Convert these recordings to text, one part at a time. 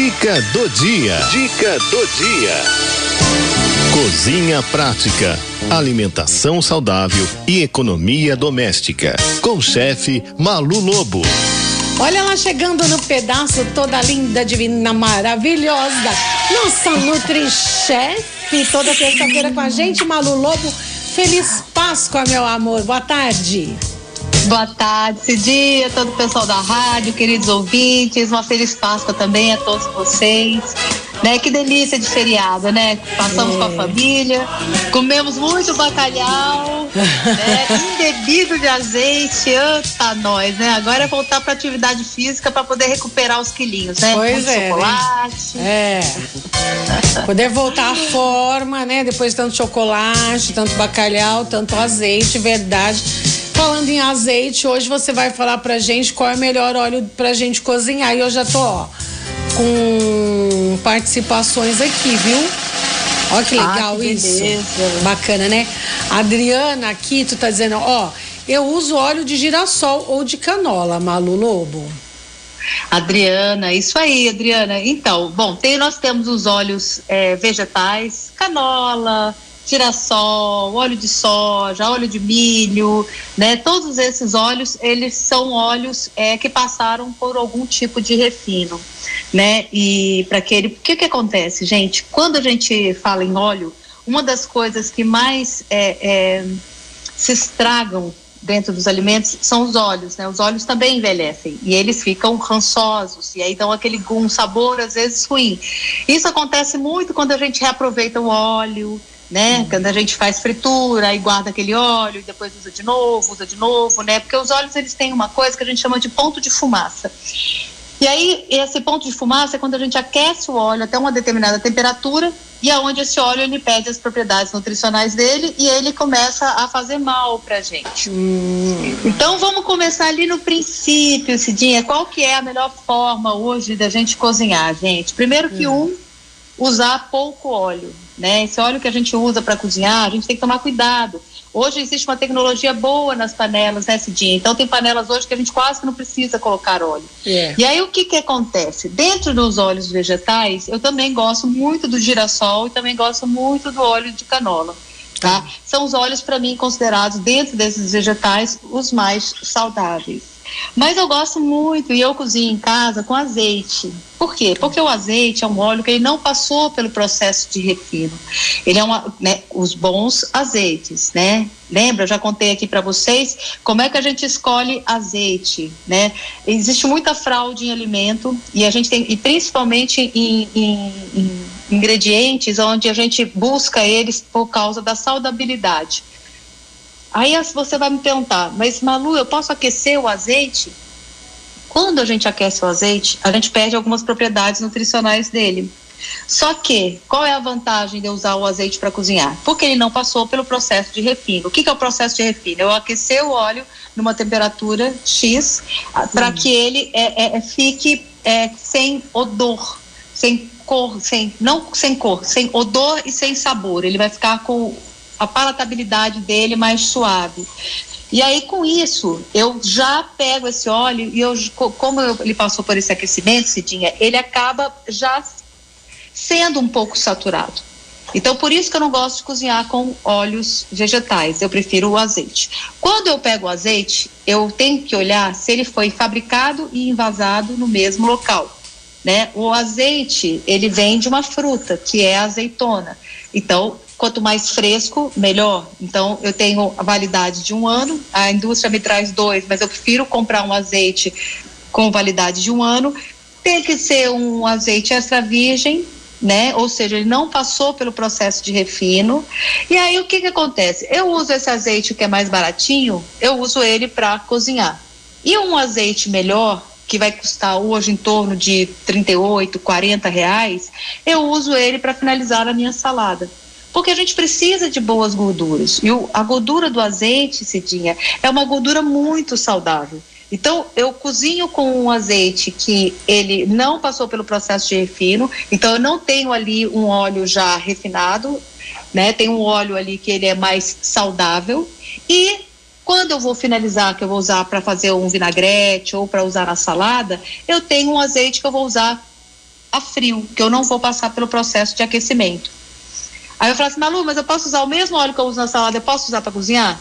Dica do dia. Dica do dia. Cozinha prática, alimentação saudável e economia doméstica. Com o chefe Malu Lobo. Olha ela chegando no pedaço, toda linda, divina, maravilhosa. Nossa Nutri-Chefe, toda terça-feira com a gente, Malu Lobo. Feliz Páscoa, meu amor. Boa tarde. Boa tarde, Cidinha, todo o pessoal da rádio, queridos ouvintes. Uma feliz Páscoa também a todos vocês. Né? Que delícia de feriado, né? Passamos é. com a é. família, comemos muito bacalhau, né? embebido de azeite, anta nós, né? Agora é voltar para atividade física para poder recuperar os quilinhos, né? Pois é. Né? Chocolate. Né? É. Poder voltar à forma, né? Depois de tanto chocolate, tanto bacalhau, tanto azeite, verdade. Falando em azeite, hoje você vai falar pra gente qual é o melhor óleo pra gente cozinhar. E eu já tô, ó, com participações aqui, viu? Olha que legal ah, que isso. Bacana, né? Adriana aqui, tu tá dizendo, ó, eu uso óleo de girassol ou de canola, Malu Lobo. Adriana, isso aí, Adriana. Então, bom, tem, nós temos os óleos é, vegetais, canola, girassol, óleo de soja, óleo de milho, né? Todos esses óleos, eles são óleos é, que passaram por algum tipo de refino, né? E para aquele, o que que acontece, gente? Quando a gente fala em óleo, uma das coisas que mais é, é, se estragam dentro dos alimentos são os óleos, né? Os óleos também envelhecem e eles ficam rançosos e aí dão aquele um sabor às vezes ruim. Isso acontece muito quando a gente reaproveita o óleo, né? Quando a gente faz fritura e guarda aquele óleo e depois usa de novo, usa de novo, né? Porque os óleos eles têm uma coisa que a gente chama de ponto de fumaça. E aí esse ponto de fumaça é quando a gente aquece o óleo até uma determinada temperatura e aonde esse óleo ele perde as propriedades nutricionais dele e ele começa a fazer mal pra gente. Hum. Então vamos começar ali no princípio, Cidinha, qual que é a melhor forma hoje da gente cozinhar, gente? Primeiro que hum. um, usar pouco óleo né? Esse óleo que a gente usa para cozinhar, a gente tem que tomar cuidado. Hoje existe uma tecnologia boa nas panelas, né, Cidinha? Então tem panelas hoje que a gente quase que não precisa colocar óleo. É. E aí o que que acontece? Dentro dos óleos vegetais, eu também gosto muito do girassol e também gosto muito do óleo de canola. Tá? São os óleos para mim considerados dentro desses vegetais os mais saudáveis. Mas eu gosto muito e eu cozinho em casa com azeite. Por quê? Porque o azeite é um óleo que ele não passou pelo processo de refino. Ele é uma, né, os bons azeites, né? Lembra? Eu já contei aqui para vocês como é que a gente escolhe azeite, né? Existe muita fraude em alimento e a gente tem, e principalmente em, em, em ingredientes onde a gente busca eles por causa da saudabilidade. Aí você vai me perguntar, mas Malu, eu posso aquecer o azeite? Quando a gente aquece o azeite, a gente perde algumas propriedades nutricionais dele. Só que, qual é a vantagem de eu usar o azeite para cozinhar? Porque ele não passou pelo processo de refino. O que, que é o processo de refino? Eu aquecer o óleo numa temperatura X para que ele é, é, é, fique é, sem odor, sem cor, sem não sem cor, sem odor e sem sabor. Ele vai ficar com a palatabilidade dele mais suave. E aí, com isso, eu já pego esse óleo e eu, como ele passou por esse aquecimento, Cidinha, ele acaba já sendo um pouco saturado. Então, por isso que eu não gosto de cozinhar com óleos vegetais, eu prefiro o azeite. Quando eu pego o azeite, eu tenho que olhar se ele foi fabricado e envasado no mesmo local. Né? O azeite, ele vem de uma fruta, que é a azeitona. Então, quanto mais fresco, melhor. Então, eu tenho a validade de um ano, a indústria me traz dois, mas eu prefiro comprar um azeite com validade de um ano. Tem que ser um azeite extra virgem, né? Ou seja, ele não passou pelo processo de refino. E aí o que que acontece? Eu uso esse azeite que é mais baratinho, eu uso ele para cozinhar. E um azeite melhor, que vai custar hoje em torno de 38, 40 reais, eu uso ele para finalizar a minha salada. Porque a gente precisa de boas gorduras. E o, a gordura do azeite, Cidinha, é uma gordura muito saudável. Então, eu cozinho com um azeite que ele não passou pelo processo de refino, então eu não tenho ali um óleo já refinado, né? Tem um óleo ali que ele é mais saudável e quando eu vou finalizar, que eu vou usar para fazer um vinagrete ou para usar na salada, eu tenho um azeite que eu vou usar a frio, que eu não vou passar pelo processo de aquecimento. Aí eu falo assim, Malu, mas eu posso usar o mesmo óleo que eu uso na salada, eu posso usar para cozinhar?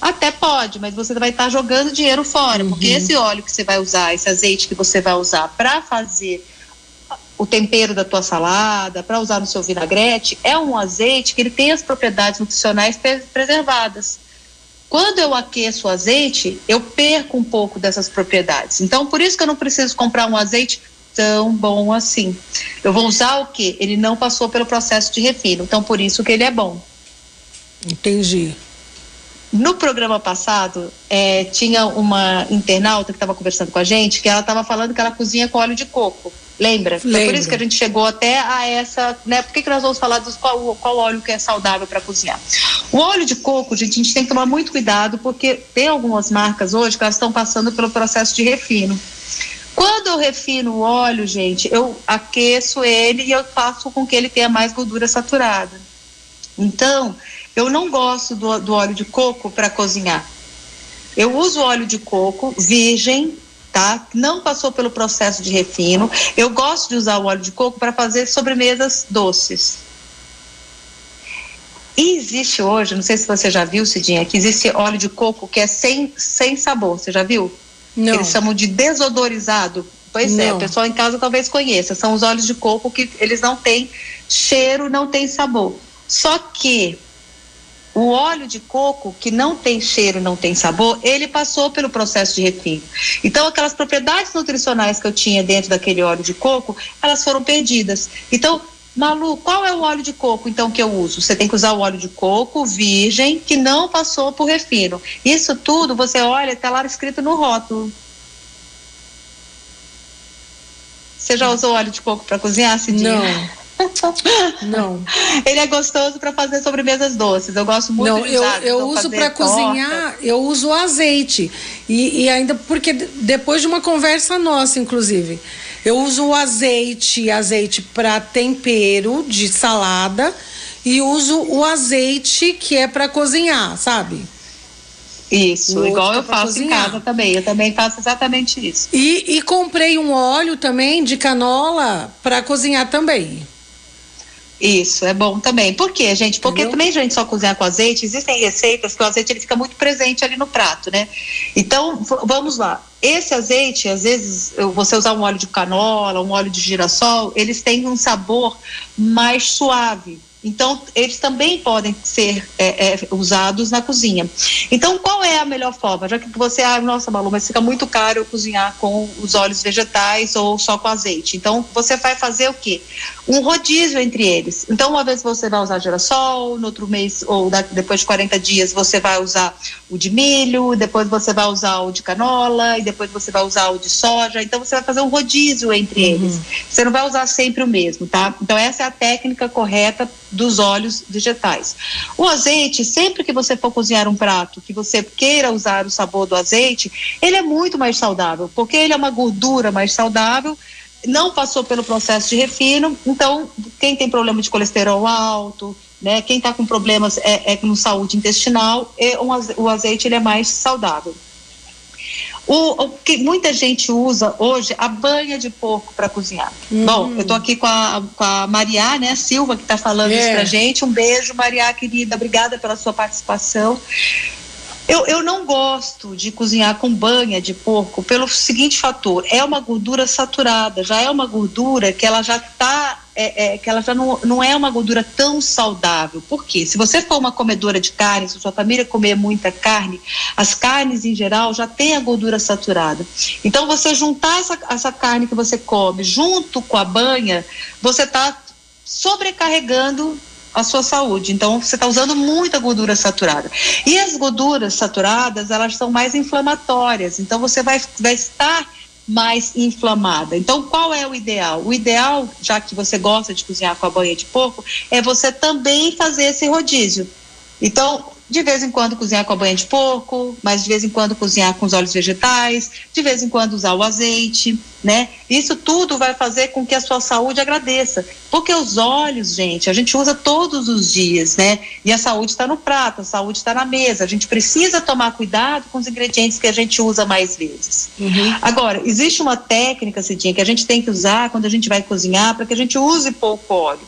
Até pode, mas você vai estar tá jogando dinheiro fora, uhum. porque esse óleo que você vai usar, esse azeite que você vai usar para fazer o tempero da tua salada, para usar no seu vinagrete, é um azeite que ele tem as propriedades nutricionais preservadas. Quando eu aqueço o azeite, eu perco um pouco dessas propriedades. Então, por isso que eu não preciso comprar um azeite tão bom assim. Eu vou usar o que? Ele não passou pelo processo de refino, então por isso que ele é bom. Entendi. No programa passado, é, tinha uma internauta que estava conversando com a gente, que ela estava falando que ela cozinha com óleo de coco. Lembra? Lembra. por isso que a gente chegou até a essa, né? Por que, que nós vamos falar dos qual, qual óleo que é saudável para cozinhar? O óleo de coco, gente, a gente tem que tomar muito cuidado, porque tem algumas marcas hoje que elas estão passando pelo processo de refino. Quando eu refino o óleo, gente, eu aqueço ele e eu faço com que ele tenha mais gordura saturada. Então, eu não gosto do, do óleo de coco para cozinhar. Eu uso óleo de coco virgem, tá? Não passou pelo processo de refino. Eu gosto de usar o óleo de coco para fazer sobremesas doces. E existe hoje, não sei se você já viu, Cidinha, que existe óleo de coco que é sem, sem sabor. Você já viu? Não. Eles chamam de desodorizado. Pois não. é, o pessoal em casa talvez conheça. São os óleos de coco que eles não têm cheiro, não têm sabor. Só que o óleo de coco, que não tem cheiro, não tem sabor, ele passou pelo processo de refino. Então, aquelas propriedades nutricionais que eu tinha dentro daquele óleo de coco, elas foram perdidas. Então, Malu, qual é o óleo de coco então que eu uso? Você tem que usar o óleo de coco virgem que não passou por refino. Isso tudo você olha, está lá escrito no rótulo. Você já usou óleo de coco para cozinhar, Cidinha? Não. Não. Ele é gostoso para fazer sobremesas doces. Eu gosto muito Não, de usar. Eu, eu uso para cozinhar, eu uso azeite. E, e ainda porque depois de uma conversa nossa, inclusive, eu uso o azeite, azeite para tempero de salada e uso o azeite que é para cozinhar, sabe? Isso, igual eu faço cozinhar. em casa também. Eu também faço exatamente isso. E, e comprei um óleo também de canola para cozinhar também. Isso, é bom também. Por quê, gente? Porque Entendeu? também a gente só cozinha com azeite, existem receitas que o azeite ele fica muito presente ali no prato, né? Então, vamos lá. Esse azeite, às vezes, você usar um óleo de canola, um óleo de girassol, eles têm um sabor mais suave. Então, eles também podem ser é, é, usados na cozinha. Então, qual é a melhor forma? Já que você, ah, nossa, Malu, mas fica muito caro eu cozinhar com os óleos vegetais ou só com azeite. Então, você vai fazer o quê? Um rodízio entre eles. Então, uma vez você vai usar girassol, no outro mês, ou depois de 40 dias, você vai usar o de milho, depois você vai usar o de canola, e depois você vai usar o de soja. Então, você vai fazer um rodízio entre uhum. eles. Você não vai usar sempre o mesmo, tá? Então, essa é a técnica correta dos óleos vegetais. O azeite, sempre que você for cozinhar um prato, que você queira usar o sabor do azeite, ele é muito mais saudável, porque ele é uma gordura mais saudável, não passou pelo processo de refino, então quem tem problema de colesterol alto, né, quem está com problemas é, é com saúde intestinal, é um, o azeite ele é mais saudável. O, o, que muita gente usa hoje a banha de porco para cozinhar. Uhum. Bom, eu estou aqui com a, com a Maria, né, Silva, que está falando é. isso pra gente. Um beijo, Maria, querida. Obrigada pela sua participação. Eu, eu não gosto de cozinhar com banha de porco pelo seguinte fator: é uma gordura saturada, já é uma gordura que ela já está é, é, que ela já não, não é uma gordura tão saudável. Por quê? Se você for uma comedora de carne, se sua família comer muita carne, as carnes em geral já têm a gordura saturada. Então, você juntar essa, essa carne que você come junto com a banha, você está sobrecarregando a sua saúde. Então, você está usando muita gordura saturada. E as gorduras saturadas, elas são mais inflamatórias. Então, você vai, vai estar mais inflamada. Então, qual é o ideal? O ideal, já que você gosta de cozinhar com a banha de porco, é você também fazer esse rodízio. Então, de vez em quando cozinhar com a banha de porco, mas de vez em quando cozinhar com os óleos vegetais, de vez em quando usar o azeite, né? Isso tudo vai fazer com que a sua saúde agradeça. Porque os óleos, gente, a gente usa todos os dias, né? E a saúde está no prato, a saúde está na mesa. A gente precisa tomar cuidado com os ingredientes que a gente usa mais vezes. Uhum. Agora, existe uma técnica, Cidinha, que a gente tem que usar quando a gente vai cozinhar para que a gente use pouco óleo.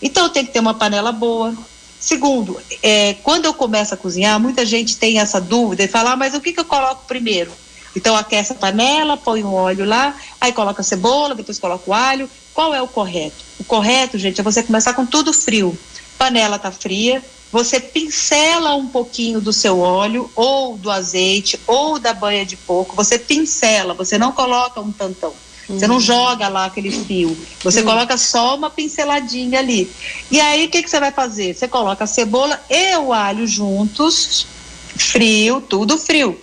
Então tem que ter uma panela boa, Segundo, é, quando eu começo a cozinhar, muita gente tem essa dúvida e fala, ah, mas o que, que eu coloco primeiro? Então aquece a panela, põe o óleo lá, aí coloca a cebola, depois coloca o alho. Qual é o correto? O correto, gente, é você começar com tudo frio. Panela tá fria, você pincela um pouquinho do seu óleo, ou do azeite, ou da banha de porco. Você pincela, você não coloca um tantão. Você não joga lá aquele fio. Você coloca só uma pinceladinha ali. E aí, o que, que você vai fazer? Você coloca a cebola e o alho juntos, frio, tudo frio.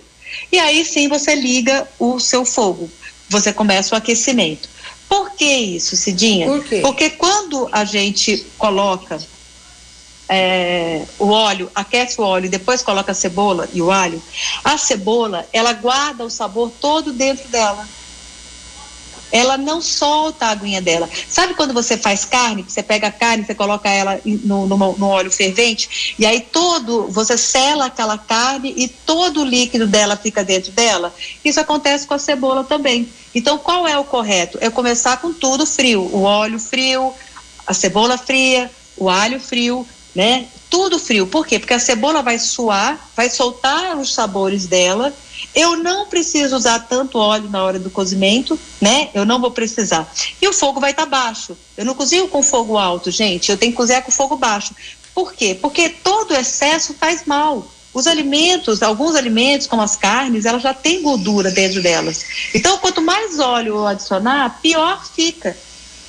E aí sim você liga o seu fogo. Você começa o aquecimento. Por que isso, Cidinha? Por quê? Porque quando a gente coloca é, o óleo, aquece o óleo e depois coloca a cebola e o alho, a cebola, ela guarda o sabor todo dentro dela ela não solta a aguinha dela. Sabe quando você faz carne, você pega a carne, você coloca ela no, no, no, óleo fervente, e aí todo, você sela aquela carne e todo o líquido dela fica dentro dela? Isso acontece com a cebola também. Então, qual é o correto? É começar com tudo frio, o óleo frio, a cebola fria, o alho frio, né? Tudo frio. Por quê? Porque a cebola vai suar, vai soltar os sabores dela eu não preciso usar tanto óleo na hora do cozimento, né? Eu não vou precisar. E o fogo vai estar tá baixo. Eu não cozinho com fogo alto, gente. Eu tenho que cozinhar com fogo baixo. Por quê? Porque todo excesso faz mal. Os alimentos, alguns alimentos, como as carnes, elas já têm gordura dentro delas. Então, quanto mais óleo eu adicionar, pior fica,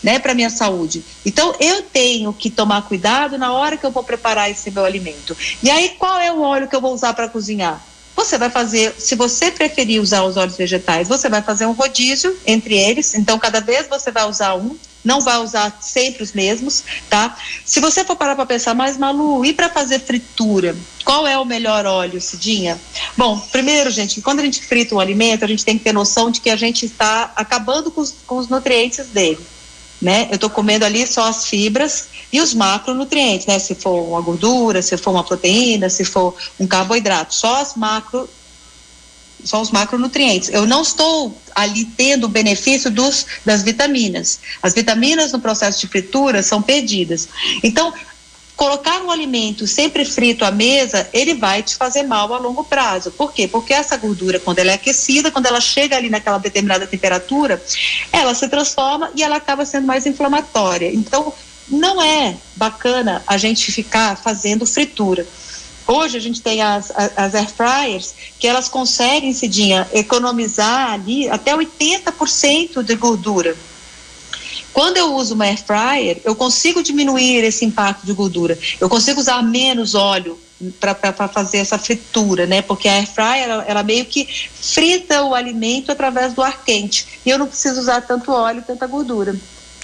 né, para minha saúde. Então, eu tenho que tomar cuidado na hora que eu vou preparar esse meu alimento. E aí, qual é o óleo que eu vou usar para cozinhar? Você vai fazer, se você preferir usar os óleos vegetais, você vai fazer um rodízio entre eles. Então, cada vez você vai usar um, não vai usar sempre os mesmos, tá? Se você for parar para pensar, mas Malu, e para fazer fritura? Qual é o melhor óleo, Cidinha? Bom, primeiro, gente, quando a gente frita um alimento, a gente tem que ter noção de que a gente está acabando com os, com os nutrientes dele né? Eu estou comendo ali só as fibras e os macronutrientes, né? Se for uma gordura, se for uma proteína, se for um carboidrato, só as macro só os macronutrientes. Eu não estou ali tendo o benefício dos, das vitaminas. As vitaminas no processo de fritura são perdidas. Então, colocar um alimento sempre frito à mesa, ele vai te fazer mal a longo prazo. Por quê? Porque essa gordura, quando ela é aquecida, quando ela chega ali naquela determinada temperatura, ela se transforma e ela acaba sendo mais inflamatória. Então, não é bacana a gente ficar fazendo fritura. Hoje a gente tem as, as air fryers que elas conseguem, Cidinha, economizar ali até 80% de gordura. Quando eu uso uma air fryer, eu consigo diminuir esse impacto de gordura. Eu consigo usar menos óleo para fazer essa fritura, né? Porque a air fryer ela, ela, meio que frita o alimento através do ar quente. E eu não preciso usar tanto óleo, tanta gordura.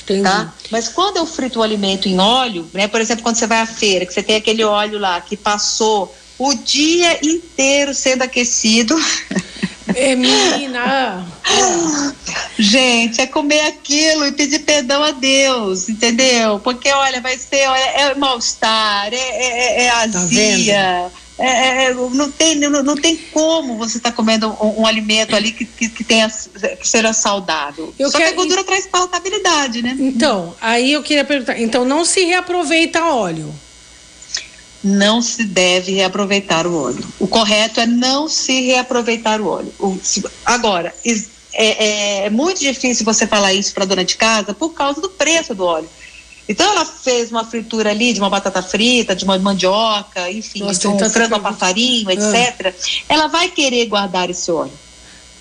Entendi. Tá? Mas quando eu frito o alimento em óleo, né? Por exemplo, quando você vai à feira, que você tem aquele óleo lá que passou o dia inteiro sendo aquecido. É, menina. Gente, é comer aquilo e pedir perdão a Deus, entendeu? Porque, olha, vai ser, olha, é mal-estar, é, é, é, é tá azia. Tá é, é, não, tem, não, não tem como você estar tá comendo um, um, alimento ali que, que, que, tenha, que seja saudável. Eu Só quero... que a gordura traz palatabilidade, né? Então, aí eu queria perguntar, então não se reaproveita óleo? Não se deve reaproveitar o óleo. O correto é não se reaproveitar o óleo. O, se, agora, é, é, é, muito difícil você falar isso para dona de casa por causa do preço do óleo. Então ela fez uma fritura ali de uma batata frita, de uma mandioca, enfim, Nossa, de um frango a passarinho, etc. Ah. Ela vai querer guardar esse óleo.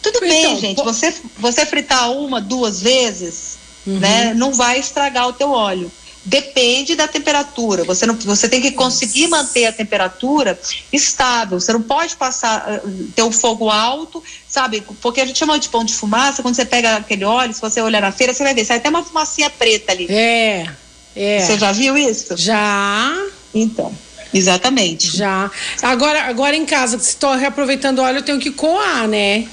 Tudo então, bem, gente. Você, você fritar uma, duas vezes, uhum. né, não vai estragar o teu óleo depende da temperatura. Você não, você tem que conseguir manter a temperatura estável. Você não pode passar eh, ter o um fogo alto, sabe? Porque a gente chama de pão de fumaça. Quando você pega aquele óleo, se você olhar na feira, você vai ver, sai até uma fumacinha preta ali. É. É. Você já viu isso? Já. Então. Exatamente. Já. Agora, agora em casa, se estou reaproveitando óleo, eu tenho que coar, né?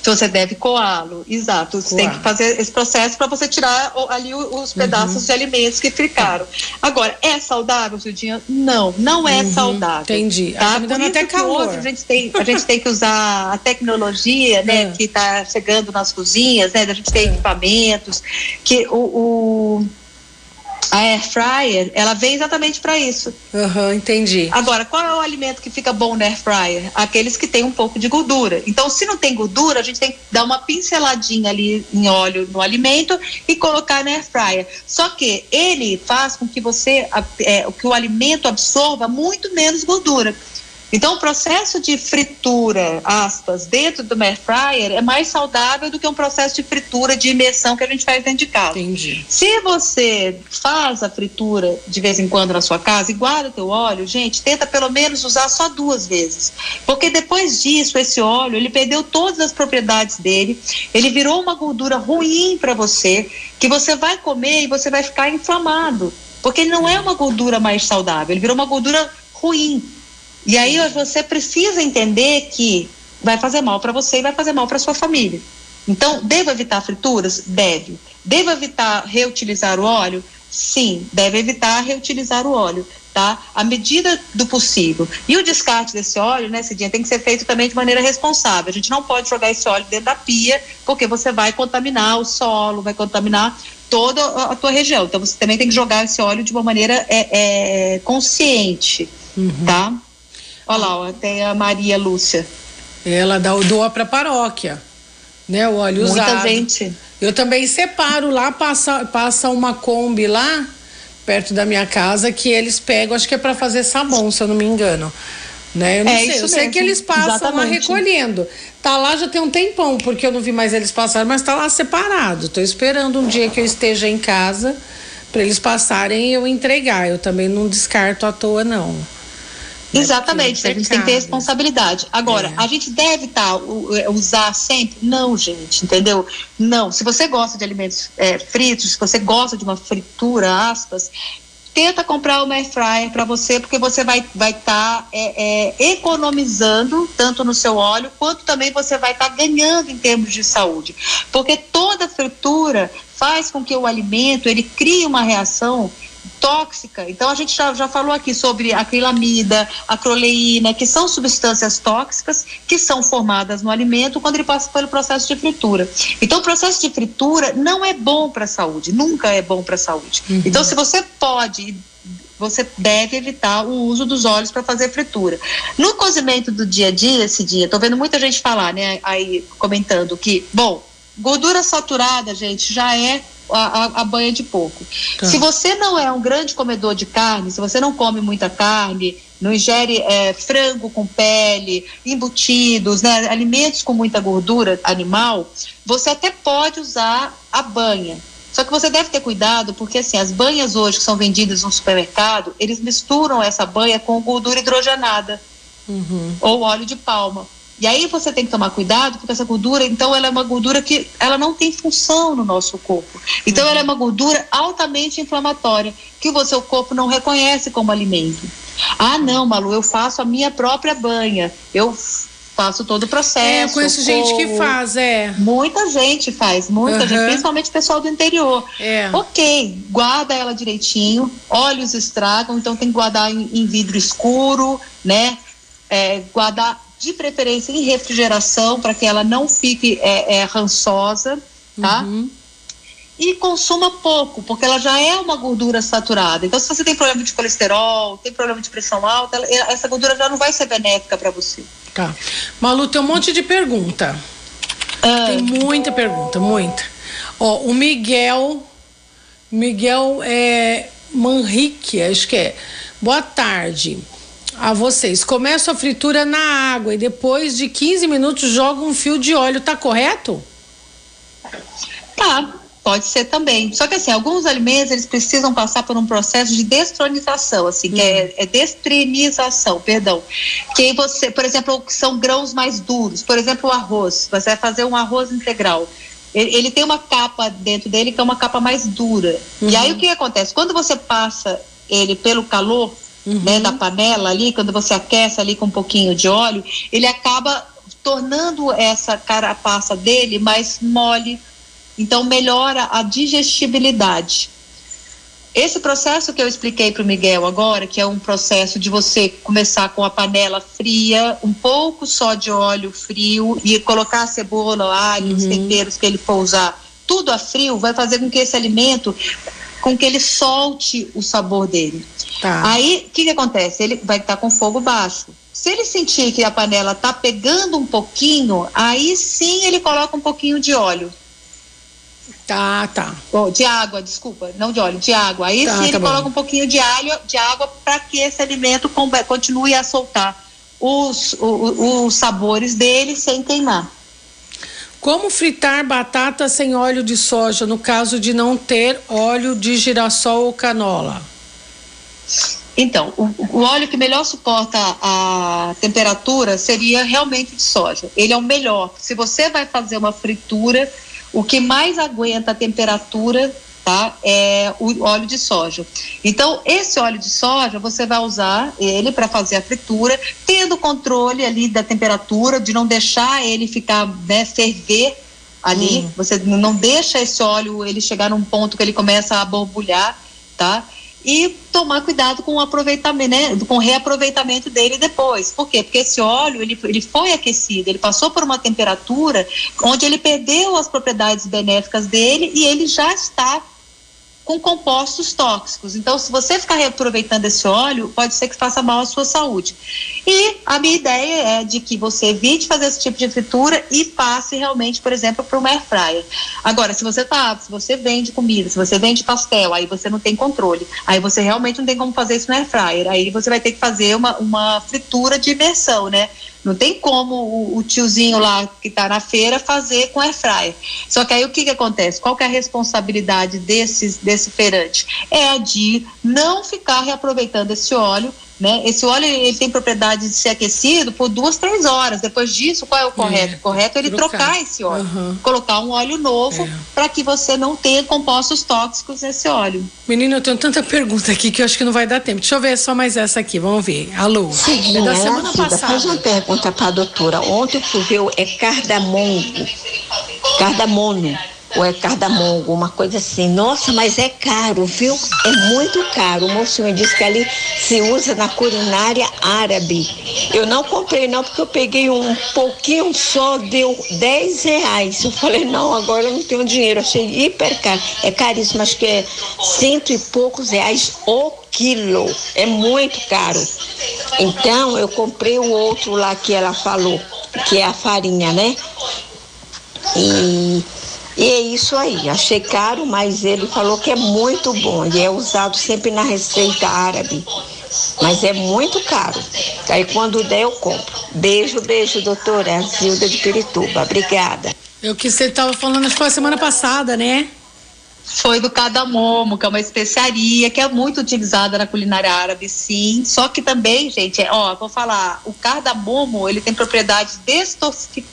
Então você deve coá-lo, exato. Você Coar. tem que fazer esse processo para você tirar ali os pedaços uhum. de alimentos que ficaram. Agora, é saudável, Cidinha? Não, não é uhum. saudável. Entendi. Tá? tá me dando até calor. Hoje a gente, tem, a gente tem que usar a tecnologia, né, é. que está chegando nas cozinhas, né? A gente tem é. equipamentos que o, o a air fryer, ela vem exatamente para isso. Uhum, entendi. Agora, qual é o alimento que fica bom na air fryer? Aqueles que têm um pouco de gordura. Então, se não tem gordura, a gente tem que dar uma pinceladinha ali em óleo no alimento e colocar na air fryer. Só que ele faz com que você, é, que o alimento absorva muito menos gordura. Então, o processo de fritura, aspas, dentro do air fryer é mais saudável do que um processo de fritura de imersão que a gente faz dentro de casa. Entendi. Se você faz a fritura de vez em quando na sua casa e guarda teu óleo, gente, tenta pelo menos usar só duas vezes. Porque depois disso, esse óleo, ele perdeu todas as propriedades dele, ele virou uma gordura ruim para você, que você vai comer e você vai ficar inflamado. Porque ele não é uma gordura mais saudável, ele virou uma gordura ruim. E aí você precisa entender que vai fazer mal para você e vai fazer mal para sua família. Então, devo evitar frituras? Deve. Devo evitar reutilizar o óleo? Sim, deve evitar reutilizar o óleo, tá? À medida do possível. E o descarte desse óleo, né, Cidinha, tem que ser feito também de maneira responsável. A gente não pode jogar esse óleo dentro da pia, porque você vai contaminar o solo, vai contaminar toda a tua região. Então, você também tem que jogar esse óleo de uma maneira é, é, consciente, uhum. tá? Olha lá, tem a Maria Lúcia. Ela dá, doa para paróquia, né? O óleo Muita usado. Muita gente. Eu também separo lá, passa, passa uma Kombi lá, perto da minha casa, que eles pegam, acho que é para fazer sabão, se eu não me engano. Né? Eu não é, sei, eu sei que eles passam Exatamente. lá recolhendo. Tá lá já tem um tempão, porque eu não vi mais eles passarem, mas tá lá separado. Tô esperando um dia que eu esteja em casa para eles passarem e eu entregar. Eu também não descarto à toa, não. Né? Exatamente, a gente tem que ter responsabilidade. Agora, é. a gente deve tá, é, usar sempre? Não, gente, entendeu? Não. Se você gosta de alimentos é, fritos, se você gosta de uma fritura, aspas, tenta comprar uma air fryer para você, porque você vai estar vai tá, é, é, economizando tanto no seu óleo, quanto também você vai estar tá ganhando em termos de saúde. Porque toda fritura faz com que o alimento ele crie uma reação tóxica. Então a gente já, já falou aqui sobre acrilamida, a croleína, que são substâncias tóxicas que são formadas no alimento quando ele passa pelo processo de fritura. Então o processo de fritura não é bom para a saúde, nunca é bom para a saúde. Uhum. Então se você pode você deve evitar o uso dos óleos para fazer fritura. No cozimento do dia a dia, esse dia, tô vendo muita gente falar, né, aí comentando que, bom, gordura saturada, gente, já é a, a, banha de porco. Tá. Se você não é um grande comedor de carne, se você não come muita carne, não ingere é, frango com pele, embutidos, né, alimentos com muita gordura animal, você até pode usar a banha. Só que você deve ter cuidado, porque assim, as banhas hoje que são vendidas no supermercado, eles misturam essa banha com gordura hidrogenada uhum. ou óleo de palma. E aí você tem que tomar cuidado, porque essa gordura, então, ela é uma gordura que ela não tem função no nosso corpo. Então, uhum. ela é uma gordura altamente inflamatória, que o seu corpo não reconhece como alimento. Ah, não, Malu, eu faço a minha própria banha. Eu faço todo o processo. É, eu conheço gente que faz, é. Muita gente faz, muita uhum. gente, principalmente pessoal do interior. É. Ok, guarda ela direitinho, óleos estragam, então tem que guardar em, em vidro escuro, né? É, guardar de preferência em refrigeração, para que ela não fique é, é, rançosa, tá? Uhum. E consuma pouco, porque ela já é uma gordura saturada. Então, se você tem problema de colesterol, tem problema de pressão alta, ela, essa gordura já não vai ser benéfica para você. Tá. Malu, tem um monte de pergunta. Ah. Tem muita pergunta, muita. Ó, o Miguel, Miguel é Manrique, acho que é. Boa tarde a vocês. Começo a fritura na água e depois de 15 minutos jogo um fio de óleo, tá correto? Tá, pode ser também. Só que assim, alguns alimentos eles precisam passar por um processo de destronização, assim, hum. que é, uhum. é destrinização, perdão. Que você, por exemplo, são grãos mais duros, por exemplo, o arroz. Você vai fazer um arroz integral. Ele, ele tem uma capa dentro dele que é uma capa mais dura. Uhum. E aí o que acontece? Quando você passa ele pelo calor, uhum. né, da panela ali, quando você aquece ali com um pouquinho de óleo, ele acaba tornando essa carapaça dele mais mole, então melhora a digestibilidade. Esse processo que eu expliquei para o Miguel agora, que é um processo de você começar com a panela fria, um pouco só de óleo frio e colocar a cebola, alho, uhum. os temperos que ele for usar, tudo a frio, vai fazer com que esse alimento, com que ele solte o sabor dele. Tá. Aí, o que, que acontece? Ele vai estar com fogo baixo. Se ele sentir que a panela está pegando um pouquinho, aí sim ele coloca um pouquinho de óleo. Tá, tá. Oh, de água, desculpa, não de óleo, de água. Aí tá, sim ele tá coloca um pouquinho de alho, de água para que esse alimento continue a soltar os, os, os sabores dele sem queimar. Como fritar batata sem óleo de soja no caso de não ter óleo de girassol ou canola? Então, o, o, óleo que melhor suporta a temperatura seria realmente de soja. Ele é o melhor. Se você vai fazer uma fritura, o que mais aguenta a temperatura tá? É o óleo de soja. Então, esse óleo de soja, você vai usar ele para fazer a fritura, tendo controle ali da temperatura, de não deixar ele ficar, né, ferver ali. Hum. Você não deixa esse óleo ele chegar num ponto que ele começa a borbulhar, tá? E tomar cuidado com o aproveitamento, né, com o reaproveitamento dele depois. Por quê? Porque esse óleo ele, ele foi aquecido, ele passou por uma temperatura onde ele perdeu as propriedades benéficas dele e ele já está com compostos tóxicos. Então, se você ficar reaproveitando esse óleo, pode ser que faça mal à sua saúde. E a minha ideia é de que você evite fazer esse tipo de fritura e passe realmente, por exemplo, para uma air fryer. Agora, se você tá, se você vende comida, se você vende pastel, aí você não tem controle. Aí você realmente não tem como fazer isso no air fryer. Aí você vai ter que fazer uma, uma fritura de imersão, né? Não tem como o, o tiozinho lá que está na feira fazer com air fryer. Só que aí o que, que acontece? Qual que é a responsabilidade desses, desse feirante? É a de não ficar reaproveitando esse óleo né? Esse óleo ele tem propriedade de ser aquecido por duas, três horas. Depois disso, qual é o correto? É, o correto é ele trocar, trocar esse óleo, uhum. colocar um óleo novo é. para que você não tenha compostos tóxicos nesse óleo. Menina, eu tenho tanta pergunta aqui que eu acho que não vai dar tempo. Deixa eu ver só mais essa aqui. Vamos ver. Alô. Sim, é da semana passada. Faz uma pergunta para a doutora. Ontem eu fui ver é cardamomo. Cardamono ou é cardamomo, uma coisa assim. Nossa, mas é caro, viu? É muito caro. O moço disse que ali se usa na culinária árabe. Eu não comprei não, porque eu peguei um pouquinho só, deu 10 reais. Eu falei, não, agora eu não tenho dinheiro. Achei hiper caro. É caríssimo, acho que é cento e poucos reais o quilo. É muito caro. Então, eu comprei o outro lá que ela falou, que é a farinha, né? E e é isso aí, achei caro, mas ele falou que é muito bom e é usado sempre na receita árabe. Mas é muito caro. Aí quando der eu compro. Beijo, beijo, doutora Zilda de Pirituba. Obrigada. É o que você estava falando, acho que foi a semana passada, né? Foi do cardamomo, que é uma especiaria que é muito utilizada na culinária árabe, sim. Só que também, gente, é, ó, vou falar, o cardamomo, ele tem propriedades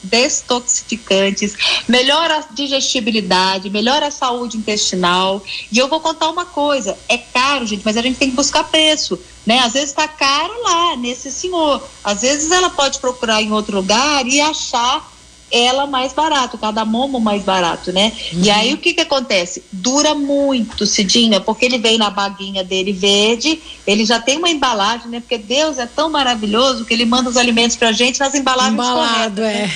destoxificantes, melhora a digestibilidade, melhora a saúde intestinal. E eu vou contar uma coisa, é caro, gente, mas a gente tem que buscar preço, né? Às vezes está caro lá, nesse senhor. Às vezes ela pode procurar em outro lugar e achar ela mais barato, cada momo mais barato, né? Uhum. E aí o que que acontece? Dura muito, Cidinha, porque ele vem na baguinha dele verde, ele já tem uma embalagem, né? Porque Deus é tão maravilhoso que ele manda os alimentos pra gente nas embalagens Embalado, corretas. Né?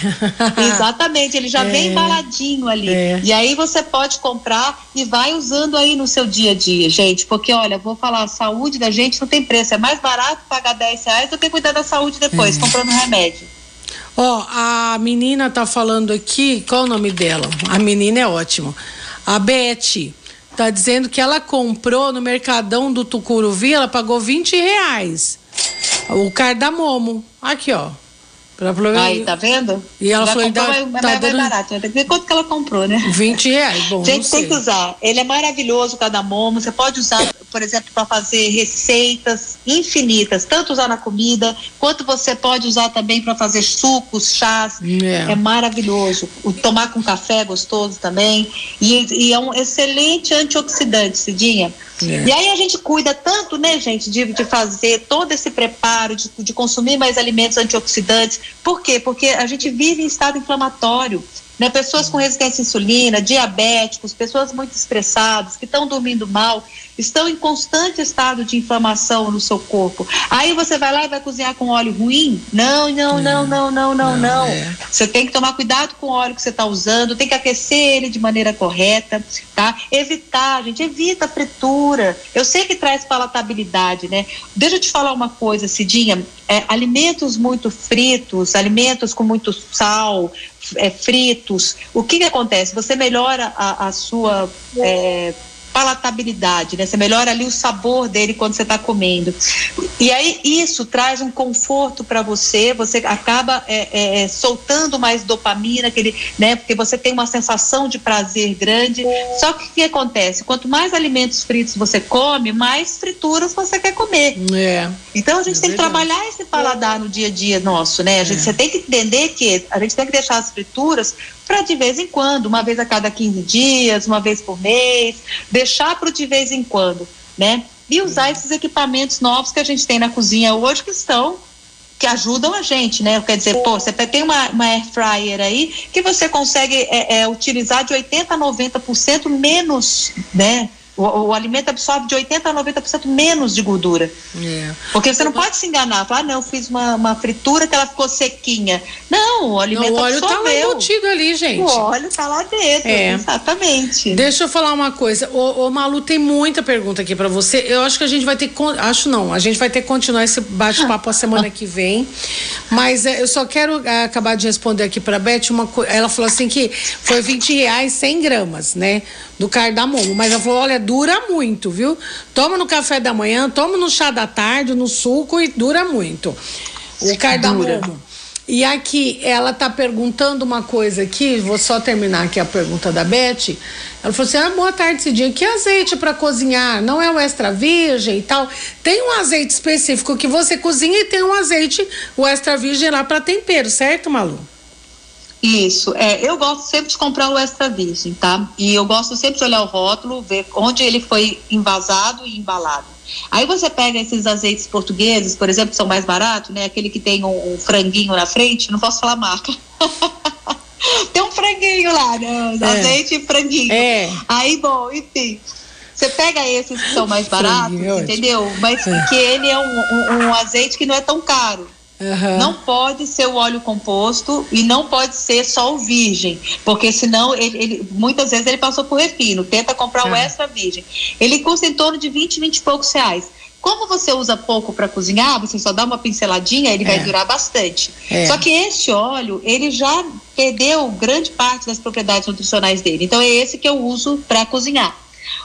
É. Exatamente, ele já é. vem embaladinho ali. É. E aí você pode comprar e vai usando aí no seu dia a dia, gente, porque olha, vou falar, a saúde da gente não tem preço, é mais barato pagar 10 reais do que cuidar da saúde depois, é. comprando remédio. Ó, a menina tá falando aqui, qual o nome dela? A menina é ótimo. A Beth tá dizendo que ela comprou no Mercadão do Tucuruvi, ela pagou 20 reais. O cardamomo. Aqui, ó. Aí, tá vendo? E ela falou que tá, mais, tá mais, dando... mais barato. Tem que ver quanto que ela comprou, né? 20 reais. Bom, Gente, tem que usar. Ele é maravilhoso, cada momo. Você pode usar, por exemplo, para fazer receitas infinitas. Tanto usar na comida, quanto você pode usar também para fazer sucos, chás. É. é maravilhoso. O tomar com café é gostoso também. E, e é um excelente antioxidante, Cidinha. E aí a gente cuida tanto, né, gente, de, de fazer todo esse preparo, de, de consumir mais alimentos antioxidantes. Por quê? Porque a gente vive em estado inflamatório. Né, pessoas com resistência à insulina, diabéticos, pessoas muito estressadas, que estão dormindo mal, estão em constante estado de inflamação no seu corpo. Aí você vai lá e vai cozinhar com óleo ruim? Não, não, não, não, não, não, não. É. Você tem que tomar cuidado com o óleo que você está usando, tem que aquecer ele de maneira correta, tá? Evitar, gente, evita a fritura. Eu sei que traz palatabilidade, né? Deixa eu te falar uma coisa, Cidinha. É, alimentos muito fritos, alimentos com muito sal, é, fritos, o que, que acontece? Você melhora a, a sua é, palatabilidade, né? Você melhora ali o sabor dele quando você está comendo. E aí isso traz um conforto para você, você acaba é, é, é, soltando mais dopamina, aquele, né? Porque você tem uma sensação de prazer grande. Só que o que acontece? Quanto mais alimentos fritos você come, mais frituras você quer comer. É. Então a gente é tem que trabalhar esse paladar no dia a dia nosso, né? A gente é. você tem que entender que a gente tem que deixar as frituras para de vez em quando, uma vez a cada 15 dias, uma vez por mês, deixar para o de vez em quando, né? E usar uhum. esses equipamentos novos que a gente tem na cozinha hoje que estão que ajudam a gente, né? Quer dizer, pô, você tem uma, uma air fryer aí que você consegue é, é, utilizar de 80 a 90% menos, né? O, o, alimento absorve de 80% a 90% menos de gordura. É. Porque você não pode se enganar, falar, ah, não, eu fiz uma, uma fritura que ela ficou sequinha. Não, o alimento não, o óleo absorveu. tá lá embutido ali, gente. O óleo tá lá dentro, é. exatamente. Deixa eu falar uma coisa. O, o Malu tem muita pergunta aqui para você. Eu acho que a gente vai ter que. Acho não, a gente vai ter que continuar esse bate-papo a semana que vem. Mas é, eu só quero é, acabar de responder aqui para Beth uma coisa. Ela falou assim que foi 20 reais 100 gramas, né? Do cardamomo. Mas ela falou: olha, dura muito, viu? Toma no café da manhã, toma no chá da tarde, no suco e dura muito. O cardamomo. E aqui, ela tá perguntando uma coisa aqui, vou só terminar aqui a pergunta da Beth. Ela falou assim: ah, boa tarde, Cidinha. Que azeite para cozinhar? Não é o extra virgem e tal? Tem um azeite específico que você cozinha e tem um azeite, o extra virgem lá para tempero, certo, Malu? Isso, é, eu gosto sempre de comprar o extra virgem, tá? E eu gosto sempre de olhar o rótulo, ver onde ele foi envasado e embalado. Aí você pega esses azeites portugueses, por exemplo, que são mais baratos, né? Aquele que tem um, um franguinho na frente, não posso falar marca. tem um franguinho lá, né? É. Azeite e franguinho. É. Aí, bom, enfim. Você pega esses que são mais baratos, entendeu? Mas é. que ele é um, um, um azeite que não é tão caro. Uhum. Não pode ser o óleo composto e não pode ser só o virgem, porque senão ele, ele muitas vezes ele passou por refino. Tenta comprar uhum. o extra virgem. Ele custa em torno de 20, 20 e poucos reais. Como você usa pouco para cozinhar, você só dá uma pinceladinha, ele é. vai durar bastante. É. Só que este óleo, ele já perdeu grande parte das propriedades nutricionais dele. Então é esse que eu uso para cozinhar.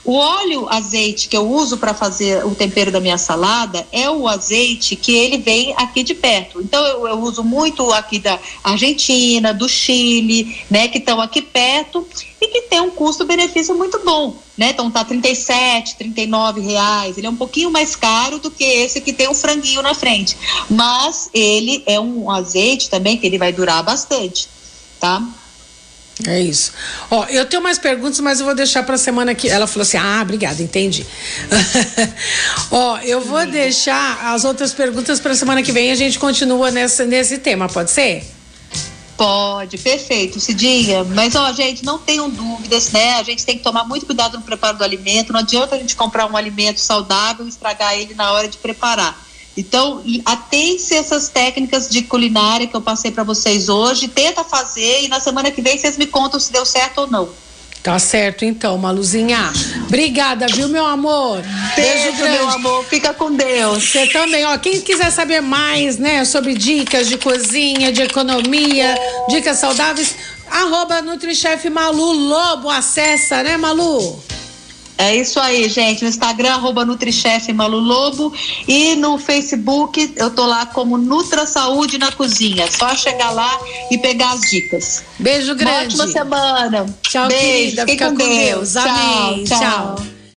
O óleo azeite que eu uso para fazer o tempero da minha salada é o azeite que ele vem aqui de perto. Então eu, eu uso muito aqui da Argentina, do Chile, né, que estão aqui perto e que tem um custo-benefício muito bom, né? Então tá 37, 39 reais. Ele é um pouquinho mais caro do que esse que tem um franguinho na frente, mas ele é um azeite também que ele vai durar bastante, tá? É isso. Ó, eu tenho mais perguntas, mas eu vou deixar para semana que ela falou assim: "Ah, obrigada, entendi". Ó, eu vou deixar as outras perguntas para semana que vem a gente continua nessa, nesse tema, pode ser? Pode, perfeito, Cidinha. Mas, ó, gente, não tenham dúvidas, né? A gente tem que tomar muito cuidado no preparo do alimento. Não adianta a gente comprar um alimento saudável e estragar ele na hora de preparar. Então, atente-se essas técnicas de culinária que eu passei para vocês hoje, tenta fazer e na semana que vem vocês me contam se deu certo ou não. Tá certo então, Maluzinha. Obrigada, viu, meu amor? Beijo, Beijo grande. meu amor. Fica com Deus. Você também, ó. Quem quiser saber mais, né, sobre dicas de cozinha, de economia, dicas saudáveis, arroba Nutrichef Malu Lobo. Acessa, né, Malu? É isso aí, gente. No Instagram, arroba Nutrichef Malu Lobo. E no Facebook, eu tô lá como Nutra Saúde na Cozinha. Só chegar lá e pegar as dicas. Beijo grande. Uma ótima semana. Tchau, Beijo. querida. Fica com Deus. Deus. Amém. tchau. tchau.